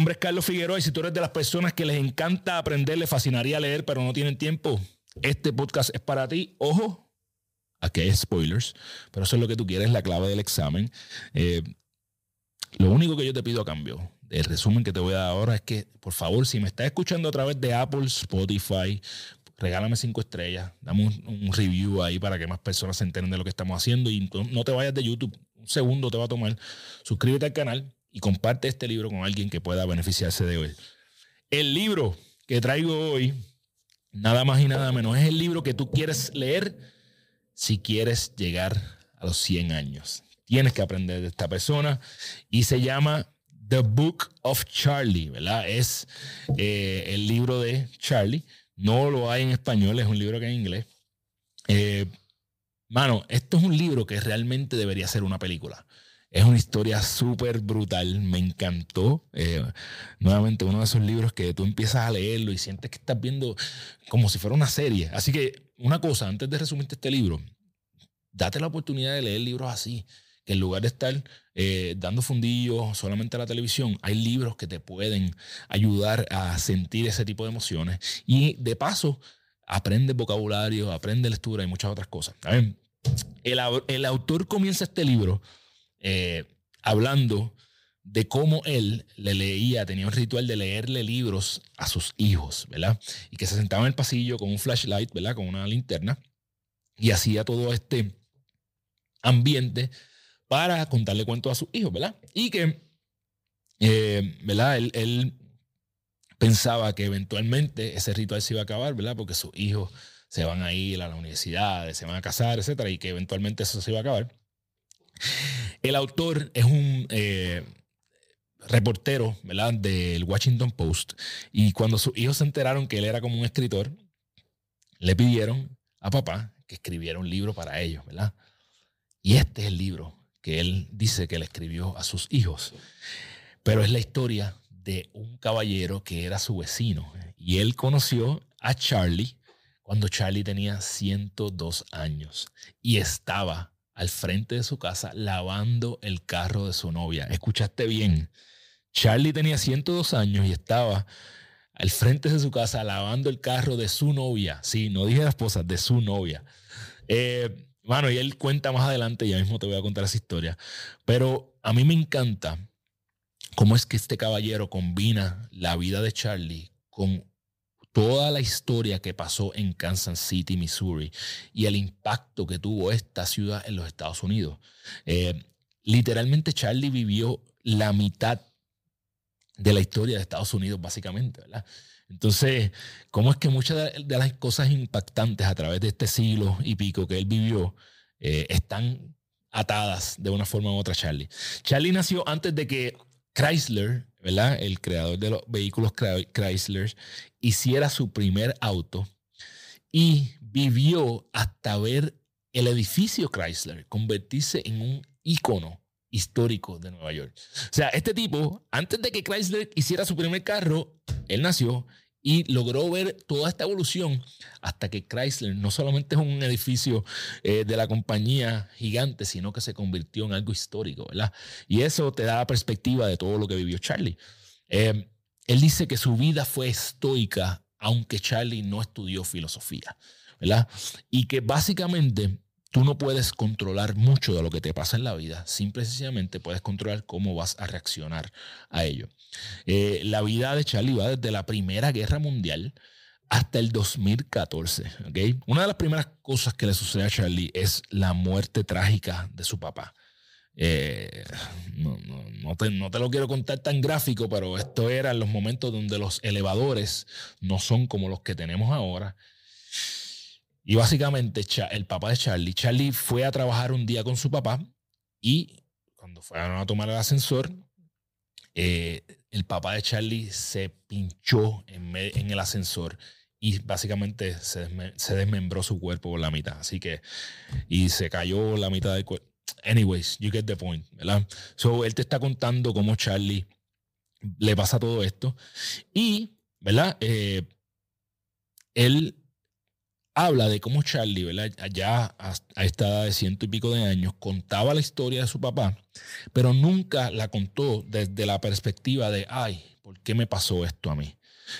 nombre es Carlos Figueroa y si tú eres de las personas que les encanta aprender, les fascinaría leer, pero no tienen tiempo, este podcast es para ti. Ojo, aquí hay spoilers, pero eso es lo que tú quieres, la clave del examen. Eh, lo único que yo te pido a cambio del resumen que te voy a dar ahora es que, por favor, si me estás escuchando a través de Apple, Spotify, regálame cinco estrellas, dame un, review ahí para que más personas se enteren de lo que estamos haciendo y no te vayas de YouTube. Un segundo te va a tomar. Suscríbete al canal y comparte este libro con alguien que pueda beneficiarse de él. El libro que traigo hoy, nada más y nada menos, es el libro que tú quieres leer si quieres llegar a los 100 años. Tienes que aprender de esta persona y se llama The Book of Charlie, ¿verdad? Es eh, el libro de Charlie. No lo hay en español, es un libro que es en inglés. Eh, mano, esto es un libro que realmente debería ser una película. Es una historia súper brutal, me encantó. Eh, nuevamente, uno de esos libros que tú empiezas a leerlo y sientes que estás viendo como si fuera una serie. Así que, una cosa, antes de resumirte este libro, date la oportunidad de leer libros así, que en lugar de estar eh, dando fundillos solamente a la televisión, hay libros que te pueden ayudar a sentir ese tipo de emociones. Y de paso, aprende vocabulario, aprende lectura y muchas otras cosas. El, el, autor comienza este libro eh, hablando de cómo él le leía, tenía un ritual de leerle libros a sus hijos, ¿verdad? Y que se sentaba en el pasillo con un flashlight, ¿verdad? Con una linterna y hacía todo este ambiente para contarle cuentos a sus hijos, ¿verdad? Y que, eh, ¿verdad? Él, pensaba que eventualmente ese ritual se iba a acabar, ¿verdad? Porque sus hijos se van a ir a la universidad, se van a casar, etcétera, y que eventualmente eso se iba a acabar. El autor es un eh, reportero, ¿verdad? Del Washington Post, y cuando sus hijos se enteraron que él era como un escritor, le pidieron a papá que escribiera un libro para ellos, ¿verdad? Y este es el libro que él dice que le escribió a sus hijos. Pero es la historia de un caballero que era su vecino. Y él conoció a Charlie cuando Charlie tenía 102 años y estaba al frente de su casa lavando el carro de su novia. Escuchaste bien. Charlie tenía 102 años y estaba al frente de su casa lavando el carro de su novia. Sí, no dije la esposa, de su novia. Eh, bueno, y él cuenta más adelante, ya mismo te voy a contar esa historia. Pero a mí me encanta cómo es que este caballero combina la vida de Charlie con toda la historia que pasó en Kansas City, Missouri, y el impacto que tuvo esta ciudad en los Estados Unidos. Eh, literalmente Charlie vivió la mitad de la historia de Estados Unidos, básicamente, ¿verdad? Entonces, ¿cómo es que muchas de las cosas impactantes a través de este siglo y pico que él vivió eh, están atadas de una forma u otra a Charlie? Charlie nació antes de que Chrysler, El creador de los vehículos Chrysler, hiciera su primer auto y vivió hasta ver el edificio Chrysler convertirse en un ícono histórico de Nueva York. O sea, este tipo, antes de que Chrysler hiciera su primer carro, él nació y logró ver toda esta evolución hasta que Chrysler no solamente es un edificio eh, de la compañía gigante, sino que se convirtió en algo histórico, ¿verdad? Y eso te da la perspectiva de todo lo que vivió Charlie. Eh, él dice que su vida fue estoica, aunque Charlie no estudió filosofía, ¿verdad? Y que básicamente tú no puedes controlar mucho de lo que te pasa en la vida, simplemente puedes controlar cómo vas a reaccionar a ello. Eh, la vida de Charlie va desde la Primera Guerra Mundial hasta el 2014. ¿okay? Una de las primeras cosas que le sucede a Charlie es la muerte trágica de su papá. Eh, no, no, te, no, te, lo quiero contar tan gráfico, pero esto era en los momentos donde los elevadores no son como los que tenemos ahora y básicamente el papá de Charlie, Charlie fue a trabajar un día con su papá y cuando fueron a tomar el ascensor, eh, el papá de Charlie se pinchó en, el ascensor y básicamente se, desmembró su cuerpo por la mitad. Así que, y se cayó la mitad del cuerpo. Anyways, you get the point, ¿verdad? So, él te está contando cómo Charlie le pasa todo esto. Y, ¿verdad? Eh, él habla de cómo Charlie, ¿verdad? Ya a esta edad de ciento y pico de años, contaba la historia de su papá, pero nunca la contó desde la perspectiva de, ay, ¿por qué me pasó esto a mí?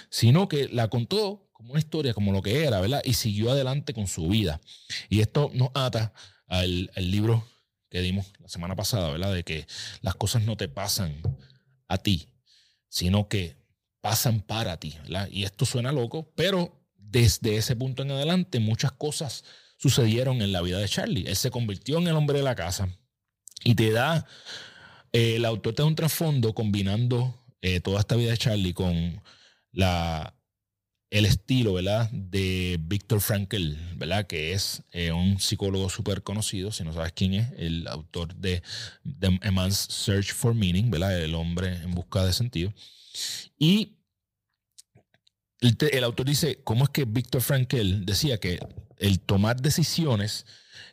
Sino que la contó como una historia, como lo que era, ¿verdad? Y siguió adelante con su vida. Y esto nos ata al, al libro que dimos la semana pasada, ¿verdad? De que las cosas no te pasan a ti, sino que pasan para ti, ¿verdad? Y esto suena loco, pero desde ese punto en adelante muchas cosas sucedieron en la vida de Charlie. Él se convirtió en el hombre de la casa y te da, eh, el autor te da un trasfondo combinando eh, toda esta vida de Charlie con la, el estilo, ¿verdad? De Víctor Frankl, ¿verdad? Que es eh, un psicólogo súper conocido, si no sabes quién es, el autor de, A Man's Search for Meaning, ¿verdad? El hombre en busca de sentido. Y el, autor dice, ¿cómo es que Víctor Frankl decía que el tomar decisiones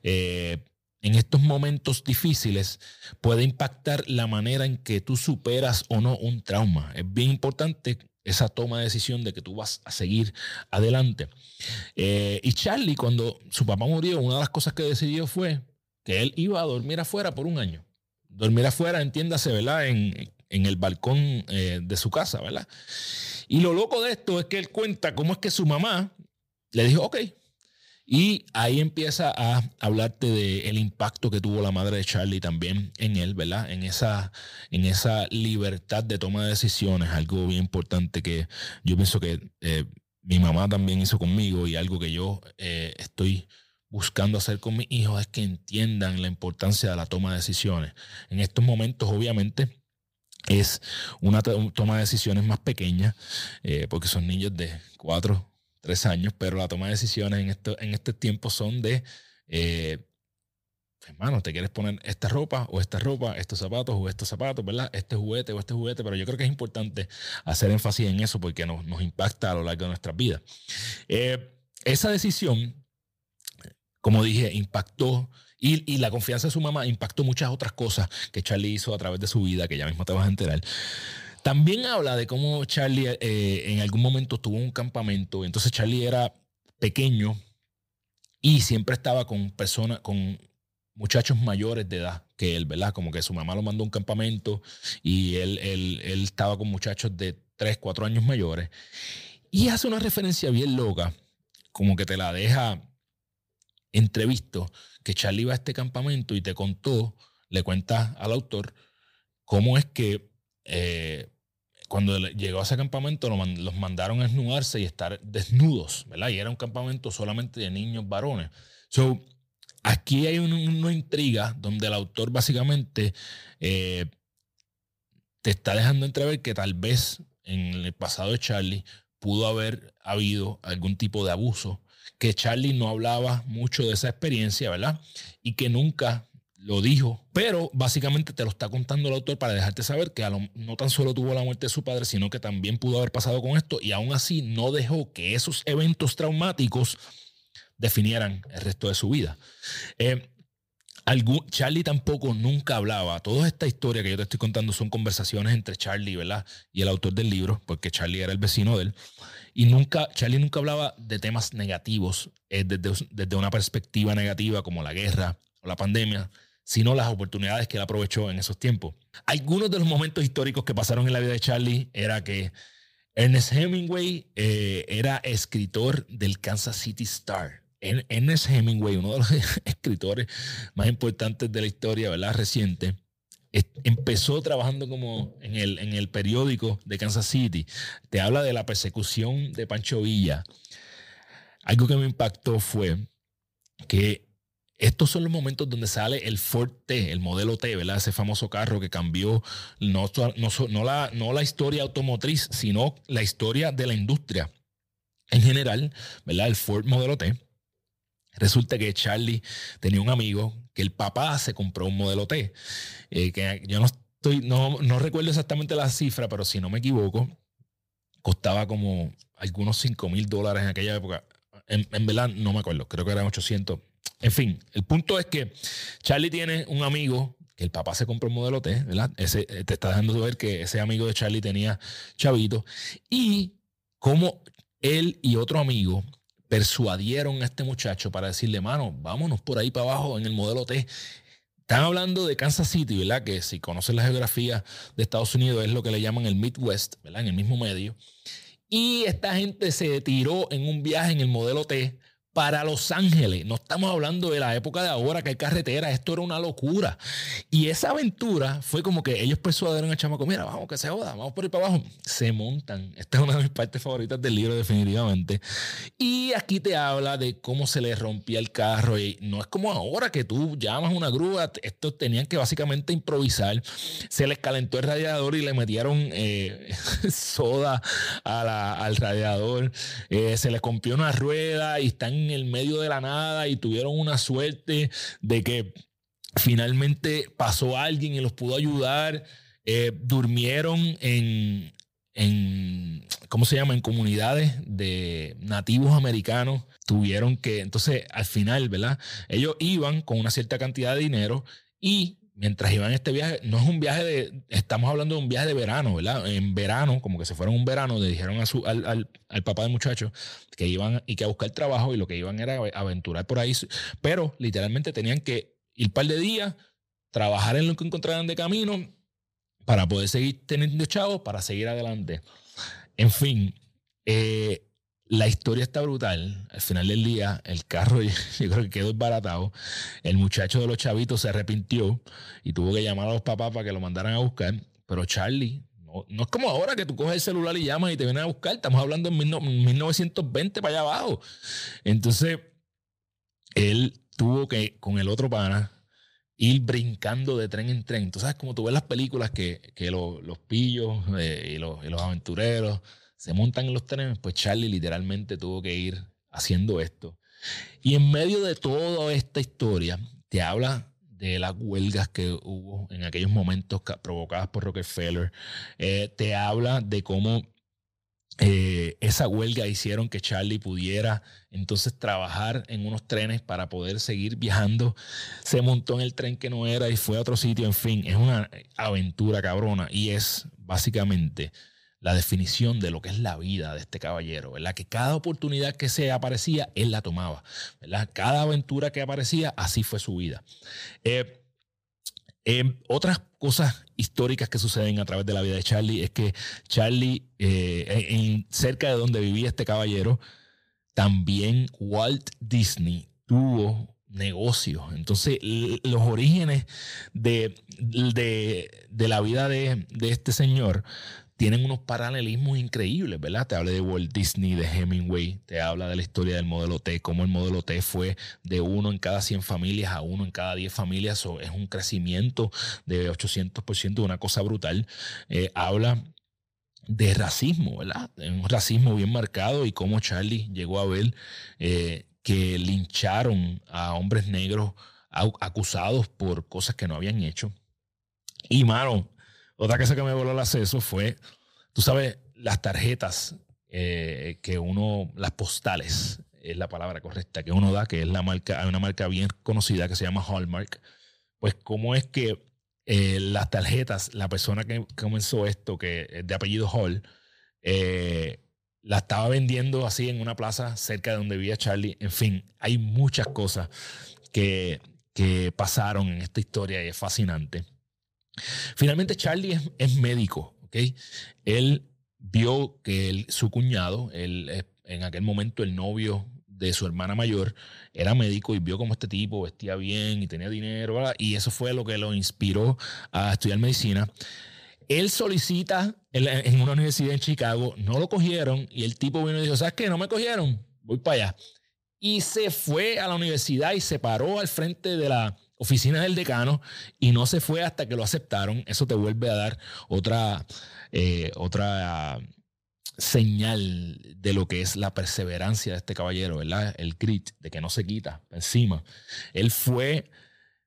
eh, en estos momentos difíciles puede impactar la manera en que tú superas o no un trauma? Es bien importante esa toma de decisión de que tú vas a seguir adelante. Eh, y Charlie, cuando su papá murió, una de las cosas que decidió fue que él iba a dormir afuera por un año. Dormir afuera, entiéndase, ¿verdad? En, en el balcón eh, de su casa, ¿verdad? Y lo loco de esto es que él cuenta cómo es que su mamá le dijo, ok. Y ahí empieza a hablarte del impacto que tuvo la madre de Charlie también en él, ¿verdad? En esa, en esa libertad de toma de decisiones, algo bien importante que yo pienso que eh, mi mamá también hizo conmigo y algo que yo eh, estoy buscando hacer con mis hijos es que entiendan la importancia de la toma de decisiones. En estos momentos, obviamente, es una toma de decisiones más pequeña, eh, porque son niños de 4, 3 años, pero la toma de decisiones en, esto, en este tiempo son de, eh, hermano, ¿te quieres poner esta ropa o esta ropa, estos zapatos o estos zapatos, ¿verdad? Este juguete o este juguete, pero yo creo que es importante hacer énfasis en eso porque nos, impacta a lo largo de nuestras vidas. Eh, esa decisión, como dije, impactó y, la confianza de su mamá impactó muchas otras cosas que Charlie hizo a través de su vida, que ya mismo te vas a enterar. También habla de cómo Charlie eh, en algún momento tuvo un campamento. Entonces Charlie era pequeño y siempre estaba con personas, con muchachos mayores de edad que él, ¿verdad? Como que su mamá lo mandó a un campamento y él, él, él estaba con muchachos de 3, 4 años mayores. Y hace una referencia bien loca, como que te la deja entrevisto, que Charlie iba a este campamento y te contó, le cuenta al autor, cómo es que eh, cuando llegó a ese campamento los mandaron a desnudarse y estar desnudos, ¿verdad? Y era un campamento solamente de niños varones. So, aquí hay una intriga donde el autor básicamente eh, te está dejando entrever que tal vez en el pasado de Charlie pudo haber habido algún tipo de abuso que Charlie no hablaba mucho de esa experiencia, ¿verdad? Y que nunca lo dijo, pero básicamente te lo está contando el autor para dejarte saber que no tan solo tuvo la muerte de su padre, sino que también pudo haber pasado con esto y aún así no dejó que esos eventos traumáticos definieran el resto de su vida. Eh, Charlie tampoco nunca hablaba. Toda esta historia que yo te estoy contando son conversaciones entre Charlie ¿verdad? y el autor del libro, porque Charlie era el vecino de él. Y nunca, Charlie nunca hablaba de temas negativos eh, desde, desde, una perspectiva negativa como la guerra o la pandemia, sino las oportunidades que él aprovechó en esos tiempos. Algunos de los momentos históricos que pasaron en la vida de Charlie era que Ernest Hemingway eh, era escritor del Kansas City Star. Ernest Hemingway, uno de los escritores más importantes de la historia, ¿verdad? Reciente, empezó trabajando como en el, en el periódico de Kansas City. Te habla de la persecución de Pancho Villa. Algo que me impactó fue que estos son los momentos donde sale el Ford T, el modelo T, ¿verdad? Ese famoso carro que cambió no, no, la, no la historia automotriz, sino la historia de la industria en general, ¿verdad? El Ford modelo T. Resulta que Charlie tenía un amigo que el papá se compró un modelo T. Eh, que yo no estoy, no, no recuerdo exactamente la cifra, pero si no me equivoco, costaba como algunos 5 mil dólares en aquella época. En, verdad no me acuerdo, creo que eran 800. En fin, el punto es que Charlie tiene un amigo que el papá se compró un modelo T, ¿verdad? Ese, eh, te está dejando ver que ese amigo de Charlie tenía chavito. Y como él y otro amigo persuadieron a este muchacho para decirle, mano, vámonos por ahí para abajo en el modelo T. Están hablando de Kansas City, ¿verdad? Que si conocen la geografía de Estados Unidos es lo que le llaman el Midwest, ¿verdad? En el mismo medio. Y esta gente se tiró en un viaje en el modelo T para Los Ángeles. No estamos hablando de la época de ahora que hay carretera, esto era una locura. Y esa aventura fue como que ellos persuadieron al chamaco, mira, vamos que se joda, vamos por ahí para abajo. Se montan. Esta es una de mis partes favoritas del libro definitivamente. Y aquí te habla de cómo se le rompía el carro y no es como ahora que tú llamas una grúa, estos tenían que básicamente improvisar. Se les calentó el radiador y le metieron eh, soda al radiador. Eh, se les rompió una rueda y están en el medio de la nada y tuvieron una suerte de que finalmente pasó alguien y los pudo ayudar. Eh, durmieron en, en, ¿cómo se llama? En comunidades de nativos americanos. Tuvieron que, entonces, al final, ¿verdad? Ellos iban con una cierta cantidad de dinero y mientras iban este viaje, no es un viaje de, estamos hablando de un viaje de verano, ¿verdad? En verano, como que se fueron un verano, le dijeron a su, al, al, papá del muchacho que iban y que a buscar trabajo y lo que iban era aventurar por ahí, pero literalmente tenían que ir un par de días, trabajar en lo que encontraran de camino para poder seguir teniendo chavos, para seguir adelante. En fin, eh, la historia está brutal. Al final del día, el carro yo, creo que quedó desbaratado. El muchacho de los chavitos se arrepintió y tuvo que llamar a los papás para que lo mandaran a buscar. Pero Charlie, no, no es como ahora que tú coges el celular y llamas y te vienen a buscar. Estamos hablando en 1920 para allá abajo. Entonces, él tuvo que, con el otro pana, ir brincando de tren en tren. Tú sabes, como tú ves las películas que, los, pillos eh, y, los, y los aventureros se montan los trenes, pues Charlie literalmente tuvo que ir haciendo esto. Y en medio de toda esta historia, te habla de las huelgas que hubo en aquellos momentos provocadas por Rockefeller. Eh, te habla de cómo eh, esa huelga hicieron que Charlie pudiera entonces trabajar en unos trenes para poder seguir viajando. Se montó en el tren que no era y fue a otro sitio. En fin, es una aventura cabrona y es básicamente la definición de lo que es la vida de este caballero, ¿verdad? Que cada oportunidad que se aparecía, él la tomaba. Cada aventura que aparecía, así fue su vida. Eh, eh, otras cosas históricas que suceden a través de la vida de Charlie es que Charlie, eh, cerca de donde vivía este caballero, también Walt Disney tuvo negocios. Entonces, los orígenes de, de, la vida de, de, este señor tienen unos paralelismos increíbles, ¿verdad? Te habla de Walt Disney, de Hemingway, te habla de la historia del modelo T, cómo el modelo T fue de uno en cada 100 familias a uno en cada 10 familias, es un crecimiento de 800%, una cosa brutal. Eh, habla de racismo, ¿verdad? Un racismo bien marcado y cómo Charlie llegó a ver eh, que lincharon a hombres negros acusados por cosas que no habían hecho. Y, mano, otra cosa que me voló el acceso fue, tú sabes, las tarjetas eh, que uno, las postales, es la palabra correcta, que uno da, que es la marca, hay una marca bien conocida que se llama Hallmark. Pues, ¿cómo es que eh, las tarjetas, la persona que comenzó esto, que de apellido Hall, eh, la estaba vendiendo así en una plaza cerca de donde vivía Charlie. En fin, hay muchas cosas que, que pasaron en esta historia y es fascinante. Finalmente, Charlie es, médico, ¿ok? Él vio que su cuñado, él, en aquel momento el novio de su hermana mayor, era médico y vio cómo este tipo vestía bien y tenía dinero, y eso fue lo que lo inspiró a estudiar medicina. Él solicita en una universidad en Chicago, no lo cogieron y el tipo vino y dijo, ¿sabes qué? No me cogieron, voy para allá. Y se fue a la universidad y se paró al frente de la, oficina del decano y no se fue hasta que lo aceptaron. Eso te vuelve a dar otra, eh, otra señal de lo que es la perseverancia de este caballero, ¿verdad? El grit, de que no se quita encima. Él fue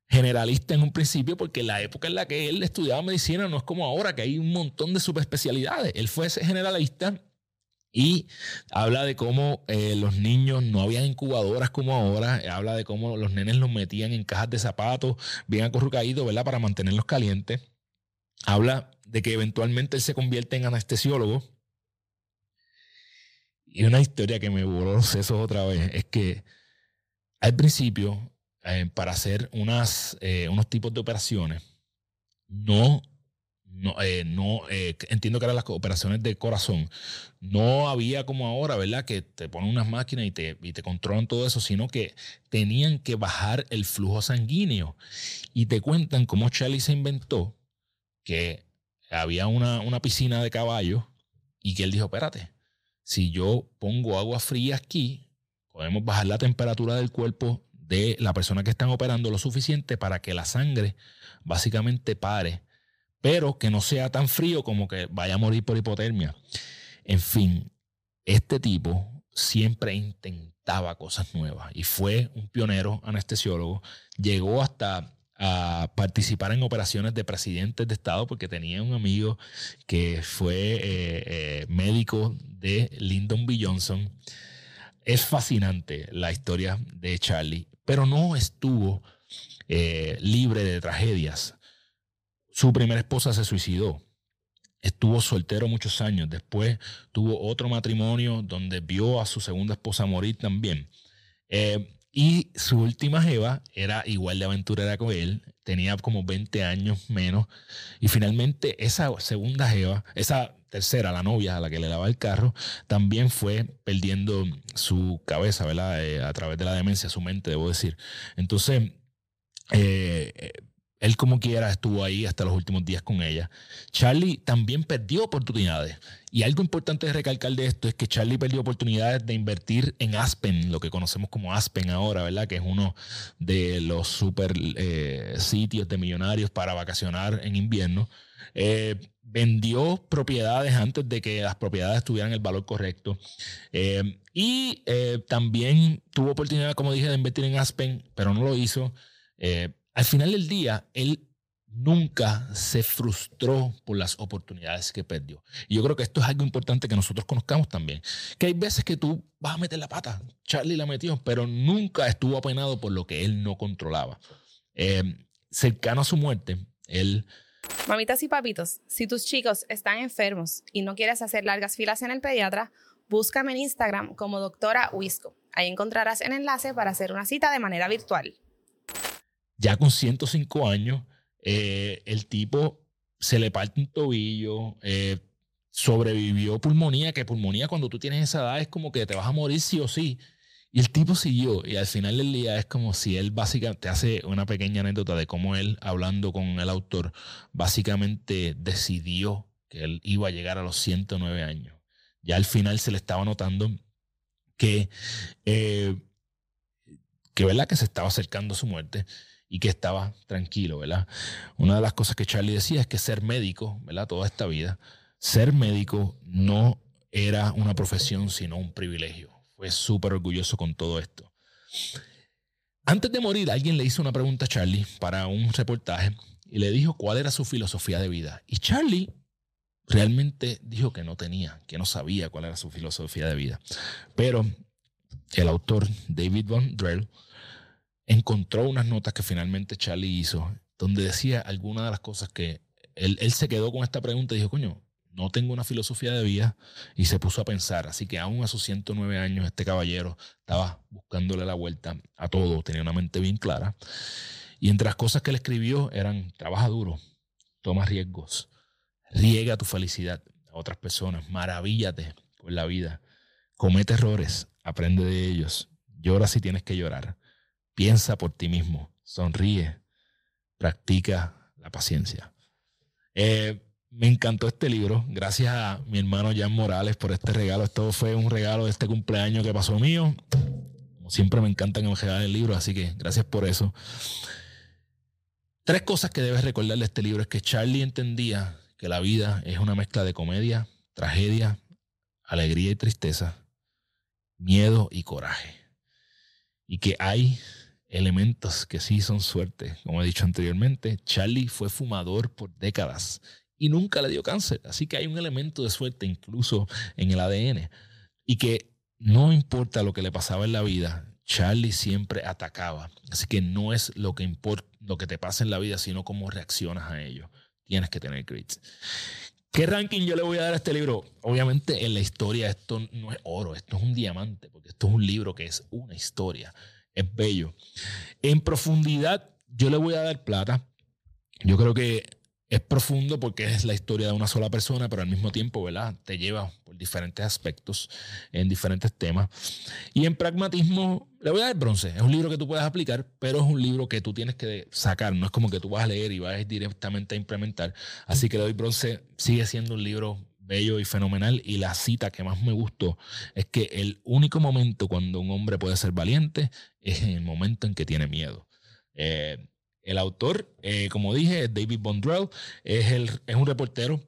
generalista en un principio porque la época en la que él estudiaba medicina no es como ahora, que hay un montón de subespecialidades. Él fue ese generalista y habla de cómo eh, los niños no habían incubadoras como ahora. Habla de cómo los nenes los metían en cajas de zapatos, bien acurrucaídos, ¿verdad? Para mantenerlos calientes. Habla de que eventualmente él se convierte en anestesiólogo. Y una historia que me voló los sesos otra vez es que al principio, eh, para hacer eh, unos tipos de operaciones, no, no, eh, no entiendo que eran las operaciones de corazón, no había como ahora, ¿verdad? Que te ponen unas máquinas y te, y te controlan todo eso, sino que tenían que bajar el flujo sanguíneo. Y te cuentan cómo Charlie se inventó que había una, una piscina de caballos y que él dijo, espérate, si yo pongo agua fría aquí, podemos bajar la temperatura del cuerpo de la persona que están operando lo suficiente para que la sangre básicamente pare, pero que no sea tan frío como que vaya a morir por hipotermia. En fin, este tipo siempre intentaba cosas nuevas y fue un pionero anestesiólogo. Llegó hasta a participar en operaciones de presidentes de Estado porque tenía un amigo que fue eh, eh, médico de Lyndon B. Johnson. Es fascinante la historia de Charlie, pero no estuvo eh, libre de tragedias. Su primera esposa se suicidó. Estuvo soltero muchos años. Después tuvo otro matrimonio donde vio a su segunda esposa morir también. Y su última jeva era igual de aventurera con él, tenía como 20 años menos. Y finalmente esa segunda jeva, esa tercera, la novia a la que le daba el carro, también fue perdiendo su cabeza, ¿verdad? Eh, a través de la demencia, su mente, debo decir. Entonces, eh, él como quiera estuvo ahí hasta los últimos días con ella. Charlie también perdió oportunidades. Y algo importante de recalcar de esto es que Charlie perdió oportunidades de invertir en Aspen, lo que conocemos como Aspen ahora, ¿verdad? Que es uno de los super eh, sitios de millonarios para vacacionar en invierno. Eh, vendió propiedades antes de que las propiedades tuvieran el valor correcto. Eh, y también tuvo oportunidad, como dije, de invertir en Aspen, pero no lo hizo al final del día, él nunca se frustró por las oportunidades que perdió. Y yo creo que esto es algo importante que nosotros conozcamos también. Que hay veces que tú vas a meter la pata, Charlie la metió, pero nunca estuvo apenado por lo que él no controlaba. Eh, cercano a su muerte, él... Mamitas y papitos, si tus chicos están enfermos y no quieres hacer largas filas en el pediatra, búscame en Instagram como doctora Wisco. Ahí encontrarás el enlace para hacer una cita de manera virtual ya con 105 años, eh, el tipo se le parte un tobillo, eh, sobrevivió pulmonía, que pulmonía cuando tú tienes esa edad es como que te vas a morir sí o sí. Y el tipo siguió, y al final del día es como si él básicamente, te hace una pequeña anécdota de cómo él, hablando con el autor, básicamente decidió que él iba a llegar a los 109 años. Ya al final se le estaba notando que, eh, que, ¿verdad? que se estaba acercando a su muerte y que estaba tranquilo, ¿verdad? Una de las cosas que Charlie decía es que ser médico, ¿verdad? Toda esta vida, ser médico no era una profesión, sino un privilegio. Fue súper orgulloso con todo esto. Antes de morir, alguien le hizo una pregunta a Charlie para un reportaje y le dijo cuál era su filosofía de vida. Y Charlie realmente dijo que no tenía, que no sabía cuál era su filosofía de vida. Pero el autor David Von Drell encontró unas notas que finalmente Charlie hizo, donde decía algunas de las cosas que él, se quedó con esta pregunta y dijo, coño, no tengo una filosofía de vida y se puso a pensar. Así que aún a sus 109 años este caballero estaba buscándole la vuelta a todo, tenía una mente bien clara. Y entre las cosas que él escribió eran, trabaja duro, toma riesgos, riega tu felicidad a otras personas, maravíllate por la vida, comete errores, aprende de ellos, llora si tienes que llorar, Piensa por ti mismo, sonríe, practica la paciencia. Eh, me encantó este libro. Gracias a mi hermano Jan Morales por este regalo. Esto fue un regalo de este cumpleaños que pasó mío. Como siempre me encanta que me regalen el libro, así que gracias por eso. Tres cosas que debes recordar de este libro es que Charlie entendía que la vida es una mezcla de comedia, tragedia, alegría y tristeza, miedo y coraje. Y que hay elementos que sí son suerte. Como he dicho anteriormente, Charlie fue fumador por décadas y nunca le dio cáncer. Así que hay un elemento de suerte incluso en el ADN. Y que no importa lo que le pasaba en la vida, Charlie siempre atacaba. Así que no es lo que importa, lo que te pasa en la vida, sino cómo reaccionas a ello. Tienes que tener grits. ¿Qué ranking yo le voy a dar a este libro? Obviamente en la historia esto no es oro, esto es un diamante, porque esto es un libro que es una historia, es bello. En profundidad yo le voy a dar plata. Yo creo que es profundo porque es la historia de una sola persona, pero al mismo tiempo, ¿verdad? Te lleva por diferentes aspectos, en diferentes temas. Y en pragmatismo, le voy a dar bronce. Es un libro que tú puedes aplicar, pero es un libro que tú tienes que sacar. No es como que tú vas a leer y vas directamente a implementar. Así que le doy bronce. Sigue siendo un libro bello y fenomenal. Y la cita que más me gustó es que el único momento cuando un hombre puede ser valiente es en el momento en que tiene miedo. Eh, el autor, eh, como dije, es David Bondrell, es, el, es un reportero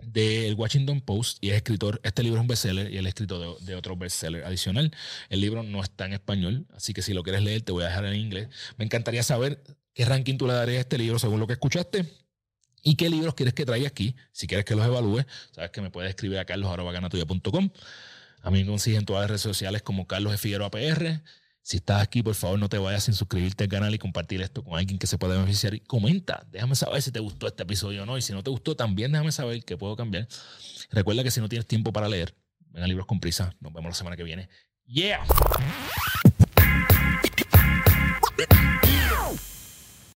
del Washington Post y es escritor. Este libro es un bestseller y es escritor de, otro bestseller adicional. El libro no está en español, así que si lo quieres leer, te voy a dejar en inglés. Me encantaría saber qué ranking tú le darías a este libro según lo que escuchaste. ¿Y qué libros quieres que traiga aquí? Si quieres que los evalúe, sabes que me puedes escribir a carlos.ganatuya.com. A mí me consiguen en todas las redes sociales como Carlos Figueroa PR. Si estás aquí, por favor, no te vayas sin suscribirte al canal y compartir esto con alguien que se pueda beneficiar. Y comenta, déjame saber si te gustó este episodio o no. Y si no te gustó, también déjame saber que puedo cambiar. Recuerda que si no tienes tiempo para leer, ven a Libros con Prisa. Nos vemos la semana que viene. ¡Yeah!